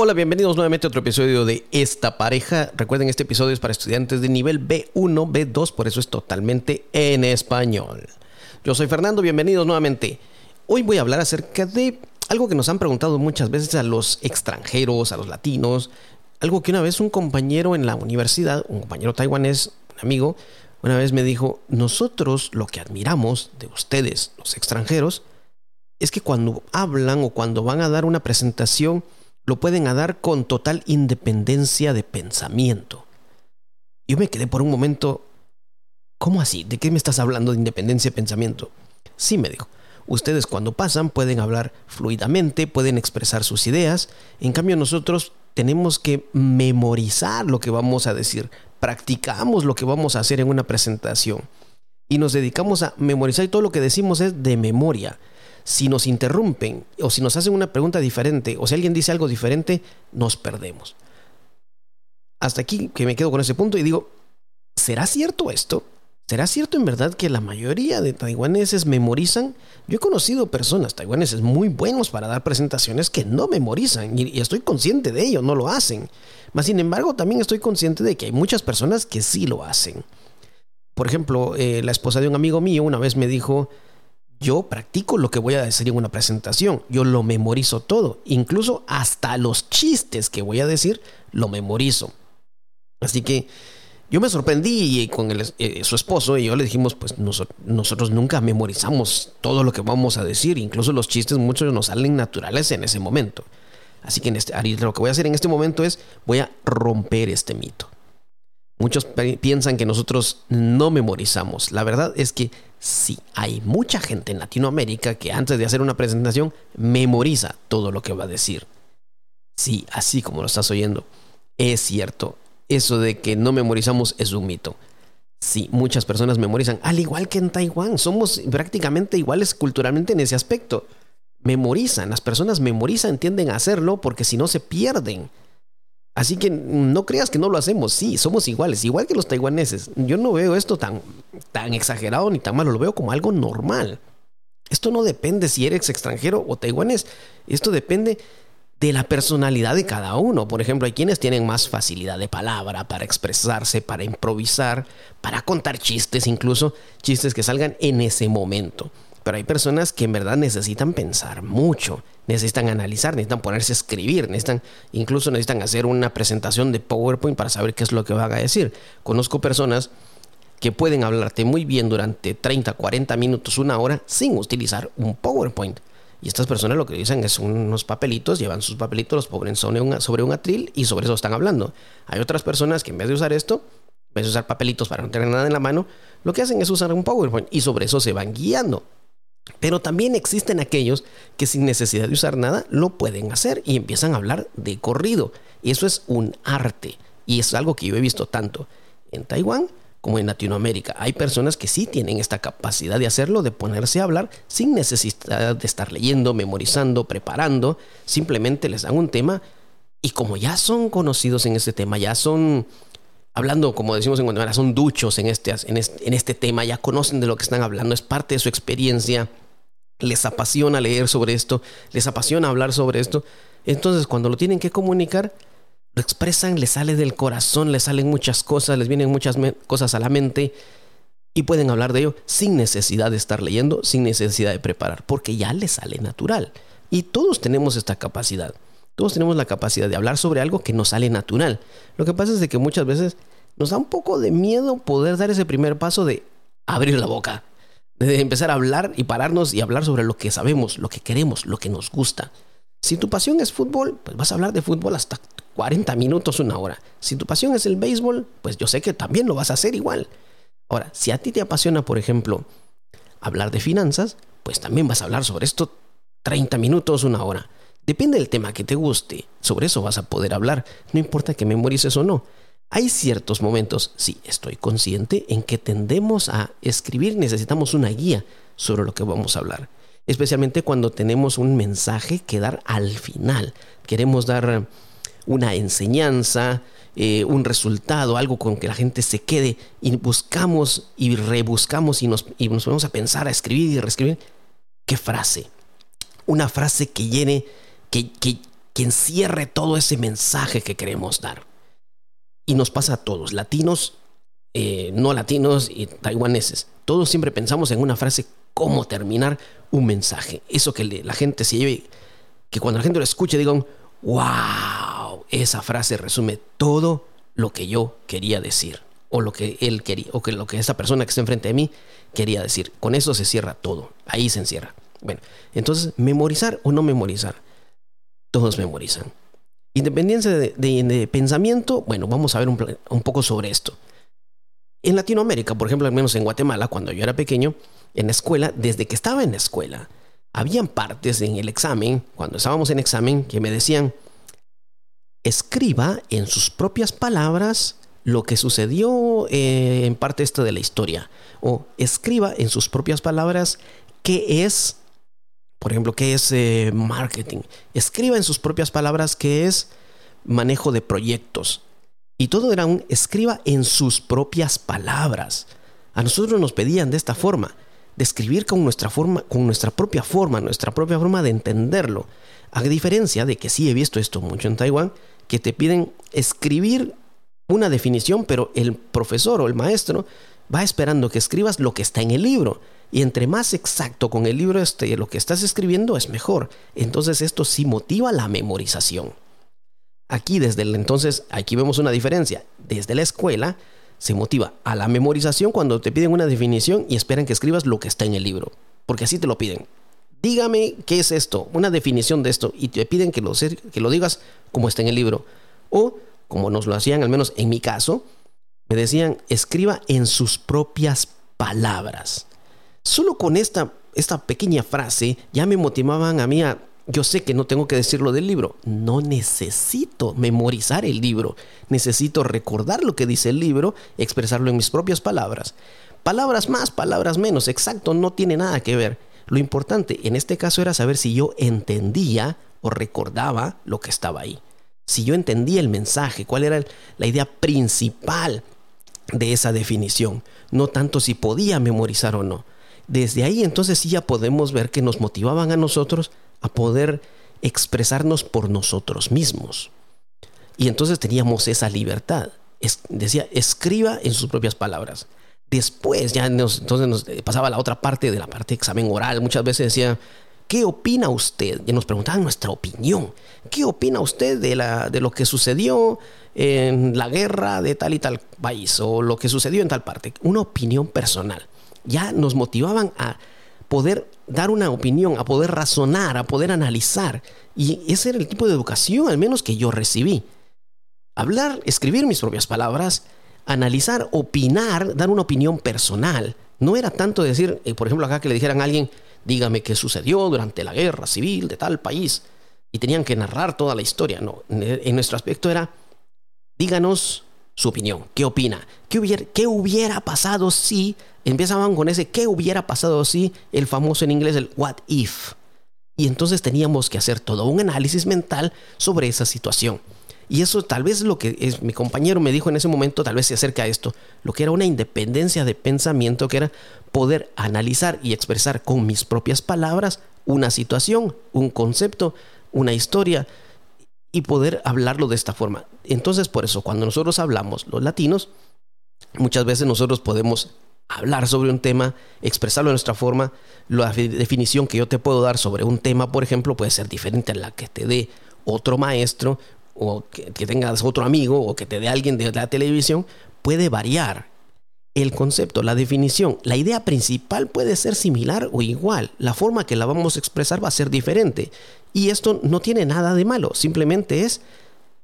Hola, bienvenidos nuevamente a otro episodio de Esta pareja. Recuerden, este episodio es para estudiantes de nivel B1, B2, por eso es totalmente en español. Yo soy Fernando, bienvenidos nuevamente. Hoy voy a hablar acerca de algo que nos han preguntado muchas veces a los extranjeros, a los latinos, algo que una vez un compañero en la universidad, un compañero taiwanés, un amigo, una vez me dijo, nosotros lo que admiramos de ustedes, los extranjeros, es que cuando hablan o cuando van a dar una presentación, lo pueden dar con total independencia de pensamiento. Yo me quedé por un momento, ¿cómo así? ¿De qué me estás hablando de independencia de pensamiento? Sí, me dijo. Ustedes cuando pasan pueden hablar fluidamente, pueden expresar sus ideas, en cambio nosotros tenemos que memorizar lo que vamos a decir, practicamos lo que vamos a hacer en una presentación y nos dedicamos a memorizar y todo lo que decimos es de memoria si nos interrumpen o si nos hacen una pregunta diferente o si alguien dice algo diferente, nos perdemos. Hasta aquí que me quedo con ese punto y digo, ¿será cierto esto? ¿Será cierto en verdad que la mayoría de taiwaneses memorizan? Yo he conocido personas taiwaneses muy buenos para dar presentaciones que no memorizan y, estoy consciente de ello, no lo hacen. Mas sin embargo también estoy consciente de que hay muchas personas que sí lo hacen. Por ejemplo, eh, la esposa de un amigo mío una vez me dijo, yo practico lo que voy a decir en una presentación. Yo lo memorizo todo. Incluso hasta los chistes que voy a decir, lo memorizo. Así que yo me sorprendí con eh, su esposo y yo le dijimos, pues nosotros nunca memorizamos todo lo que vamos a decir. Incluso los chistes muchos nos salen naturales en ese momento. Así que en este, lo que voy a hacer en este momento es, voy a romper este mito. Muchos piensan que nosotros no memorizamos. La verdad es que sí, hay mucha gente en Latinoamérica que antes de hacer una presentación memoriza todo lo que va a decir. Sí, así como lo estás oyendo. Es cierto, eso de que no memorizamos es un mito. Sí, muchas personas memorizan, al igual que en Taiwán, somos prácticamente iguales culturalmente en ese aspecto. Memorizan, las personas memorizan, tienden a hacerlo porque si no se pierden. Así que no creas que no lo hacemos, sí, somos iguales, igual que los taiwaneses. Yo no veo esto tan, tan exagerado ni tan malo, lo veo como algo normal. Esto no depende si eres extranjero o taiwanés, esto depende de la personalidad de cada uno. Por ejemplo, hay quienes tienen más facilidad de palabra para expresarse, para improvisar, para contar chistes, incluso chistes que salgan en ese momento. Pero hay personas que en verdad necesitan pensar mucho necesitan analizar, necesitan ponerse a escribir, necesitan, incluso necesitan hacer una presentación de PowerPoint para saber qué es lo que van a decir. Conozco personas que pueden hablarte muy bien durante 30, 40 minutos, una hora, sin utilizar un PowerPoint. Y estas personas lo que dicen es unos papelitos, llevan sus papelitos, los ponen sobre un, sobre un atril y sobre eso están hablando. Hay otras personas que en vez de usar esto, en vez de usar papelitos para no tener nada en la mano, lo que hacen es usar un PowerPoint y sobre eso se van guiando. Pero también existen aquellos que sin necesidad de usar nada lo pueden hacer y empiezan a hablar de corrido. Eso es un arte. Y es algo que yo he visto tanto en Taiwán como en Latinoamérica. Hay personas que sí tienen esta capacidad de hacerlo, de ponerse a hablar sin necesidad de estar leyendo, memorizando, preparando. Simplemente les dan un tema y como ya son conocidos en ese tema, ya son hablando, como decimos en Guatemala, son duchos en este, en, este, tema, ya conocen de lo que están hablando, es parte de su experiencia, les apasiona leer sobre esto, les apasiona hablar sobre esto. Entonces, cuando lo tienen que comunicar, lo expresan, les sale del corazón, les salen muchas cosas, les vienen muchas cosas a la mente y pueden hablar de ello sin necesidad de estar leyendo, sin necesidad de preparar, porque ya les sale natural. Y todos tenemos esta capacidad. Todos tenemos la capacidad de hablar sobre algo que nos sale natural. Lo que pasa es de que muchas veces nos da un poco de miedo poder dar ese primer paso de abrir la boca, de empezar a hablar y pararnos y hablar sobre lo que sabemos, lo que queremos, lo que nos gusta. Si tu pasión es fútbol, pues vas a hablar de fútbol hasta 40 minutos, una hora. Si tu pasión es el béisbol, pues yo sé que también lo vas a hacer igual. Ahora, si a ti te apasiona, por ejemplo, hablar de finanzas, pues también vas a hablar sobre esto 30 minutos, una hora. Depende del tema que te guste, sobre eso vas a poder hablar, no importa que memorices o no. Hay ciertos momentos, sí, estoy consciente, en que tendemos a escribir, necesitamos una guía sobre lo que vamos a hablar, especialmente cuando tenemos un mensaje que dar al final. Queremos dar una enseñanza, eh, un resultado, algo con que la gente se quede y buscamos y rebuscamos y nos, y nos ponemos a pensar, a escribir y reescribir. ¿Qué frase? Una frase que llene que, que encierre todo ese mensaje que queremos dar. Y nos pasa a todos, latinos, eh, no latinos y taiwaneses. Todos siempre pensamos en una frase, cómo terminar un mensaje. Eso que la gente se lleve, que cuando la gente lo escuche digan, wow, esa frase resume todo lo que yo quería decir o lo que él quería o que lo que esa persona que está enfrente de mí quería decir. Con eso se cierra todo, ahí se encierra. Bueno, entonces, memorizar o no memorizar, todos memorizan. Independencia de, pensamiento, bueno, vamos a ver un, poco sobre esto. En Latinoamérica, por ejemplo, al menos en Guatemala, cuando yo era pequeño, en la escuela, desde que estaba en la escuela, habían partes en el examen, cuando estábamos en examen, que me decían, escriba en sus propias palabras lo que sucedió eh, en parte esta de la historia. O escriba en sus propias palabras qué es, por ejemplo, qué es eh, marketing. Escriba en sus propias palabras qué es manejo de proyectos. Y todo era un escriba en sus propias palabras. A nosotros nos pedían de esta forma, de escribir con nuestra forma, con nuestra propia forma, nuestra propia forma de entenderlo. A diferencia de que sí he visto esto mucho en Taiwán, que te piden escribir una definición, pero el profesor o el maestro va esperando que escribas lo que está en el libro. Y entre más exacto con el libro este, lo que estás escribiendo es mejor. Entonces esto sí motiva la memorización. Aquí desde el entonces, aquí vemos una diferencia. Desde la escuela se motiva a la memorización cuando te piden una definición y esperan que escribas lo que está en el libro. Porque así te lo piden. Dígame qué es esto, una definición de esto, y te piden que lo, que lo digas como está en el libro. O como nos lo hacían, al menos en mi caso, me decían, escriba en sus propias palabras. Solo con esta, esta pequeña frase ya me motivaban a mí a, yo sé que no tengo que decirlo del libro, no necesito memorizar el libro, necesito recordar lo que dice el libro, expresarlo en mis propias palabras. Palabras más, palabras menos, exacto, no tiene nada que ver. Lo importante en este caso era saber si yo entendía o recordaba lo que estaba ahí si yo entendía el mensaje, cuál era la idea principal de esa definición, no tanto si podía memorizar o no. Desde ahí entonces sí ya podemos ver que nos motivaban a nosotros a poder expresarnos por nosotros mismos. Y entonces teníamos esa libertad. decía, escriba en sus propias palabras. Después ya nos, entonces nos pasaba la otra parte de la parte de examen oral. Muchas veces decía, ¿Qué opina usted? Y nos preguntaban nuestra opinión. ¿Qué opina usted de, la, de lo que sucedió en la guerra de tal y tal país o lo que sucedió en tal parte? Una opinión personal. Ya nos motivaban a poder dar una opinión, a poder razonar, a poder analizar. Y ese era el tipo de educación, al menos que yo recibí. Hablar, escribir mis propias palabras, analizar, opinar, dar una opinión personal. No era tanto decir, eh, por ejemplo, acá que le dijeran a alguien, dígame qué sucedió durante la guerra civil de tal país. Y tenían que narrar toda la historia. No, en nuestro aspecto era, díganos su opinión, qué opina, qué hubiera, pasado si, empezaban con ese, qué hubiera pasado si, el famoso en inglés, el what if. Y entonces teníamos que hacer todo un análisis mental sobre esa situación. Y eso tal vez lo que mi compañero me dijo en ese momento, tal vez se acerca a esto, lo que era una independencia de pensamiento, que era poder analizar y expresar con mis propias palabras una situación, un concepto, una historia y poder hablarlo de esta forma. Entonces, por eso, cuando nosotros hablamos los latinos, muchas veces nosotros podemos hablar sobre un tema, expresarlo de nuestra forma. La definición que yo te puedo dar sobre un tema, por ejemplo, puede ser diferente a la que te dé otro maestro o que, tengas otro amigo o que te dé alguien de la televisión, puede variar. El concepto, la definición, la idea principal puede ser similar o igual. La forma que la vamos a expresar va a ser diferente. Y esto no tiene nada de malo, simplemente es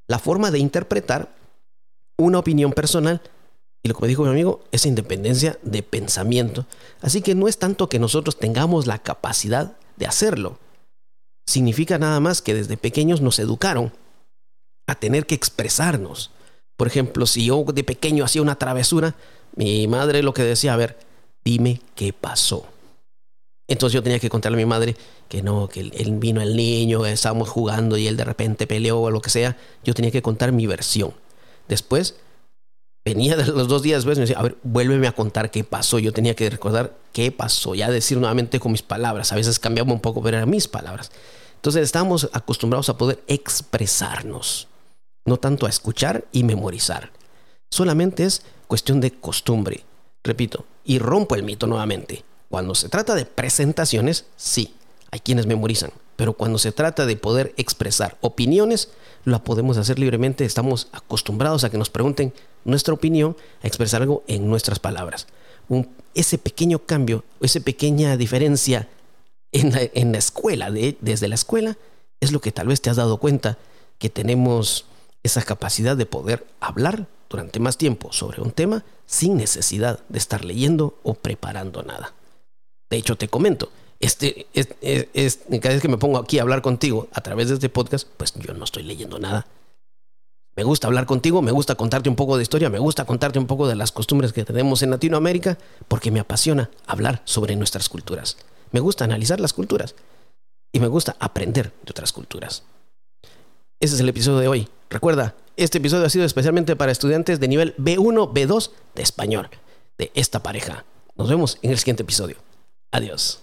la forma de interpretar una opinión personal y lo que me dijo mi amigo, esa independencia de pensamiento. Así que no es tanto que nosotros tengamos la capacidad de hacerlo. Significa nada más que desde pequeños nos educaron a tener que expresarnos. Por ejemplo, si yo de pequeño hacía una travesura, mi madre lo que decía, a ver, dime qué pasó. Entonces yo tenía que contarle a mi madre que no, que él vino el niño, estábamos jugando y él de repente peleó o lo que sea. Yo tenía que contar mi versión. Después venía de los dos días después me decía, a ver, vuélveme a contar qué pasó. Yo tenía que recordar qué pasó, ya decir nuevamente con mis palabras. A veces cambiaba un poco, pero eran mis palabras. Entonces estamos acostumbrados a poder expresarnos, no tanto a escuchar y memorizar. Solamente es cuestión de costumbre. Repito, y rompo el mito nuevamente. Cuando se trata de presentaciones, sí, hay quienes memorizan, pero cuando se trata de poder expresar opiniones, lo podemos hacer libremente. Estamos acostumbrados a que nos pregunten nuestra opinión, a expresar algo en nuestras palabras. ese pequeño cambio, esa pequeña diferencia en la, escuela, desde la escuela, es lo que tal vez te has dado cuenta que tenemos esa capacidad de poder hablar durante más tiempo sobre un tema sin necesidad de estar leyendo o preparando nada. De hecho, te comento, este, es, cada vez que me pongo aquí a hablar contigo a través de este podcast, pues yo no estoy leyendo nada. Me gusta hablar contigo, me gusta contarte un poco de historia, me gusta contarte un poco de las costumbres que tenemos en Latinoamérica, porque me apasiona hablar sobre nuestras culturas. Me gusta analizar las culturas y me gusta aprender de otras culturas. Ese es el episodio de hoy. Recuerda, este episodio ha sido especialmente para estudiantes de nivel B1, B2 de español, de esta pareja. Nos vemos en el siguiente episodio. Adiós.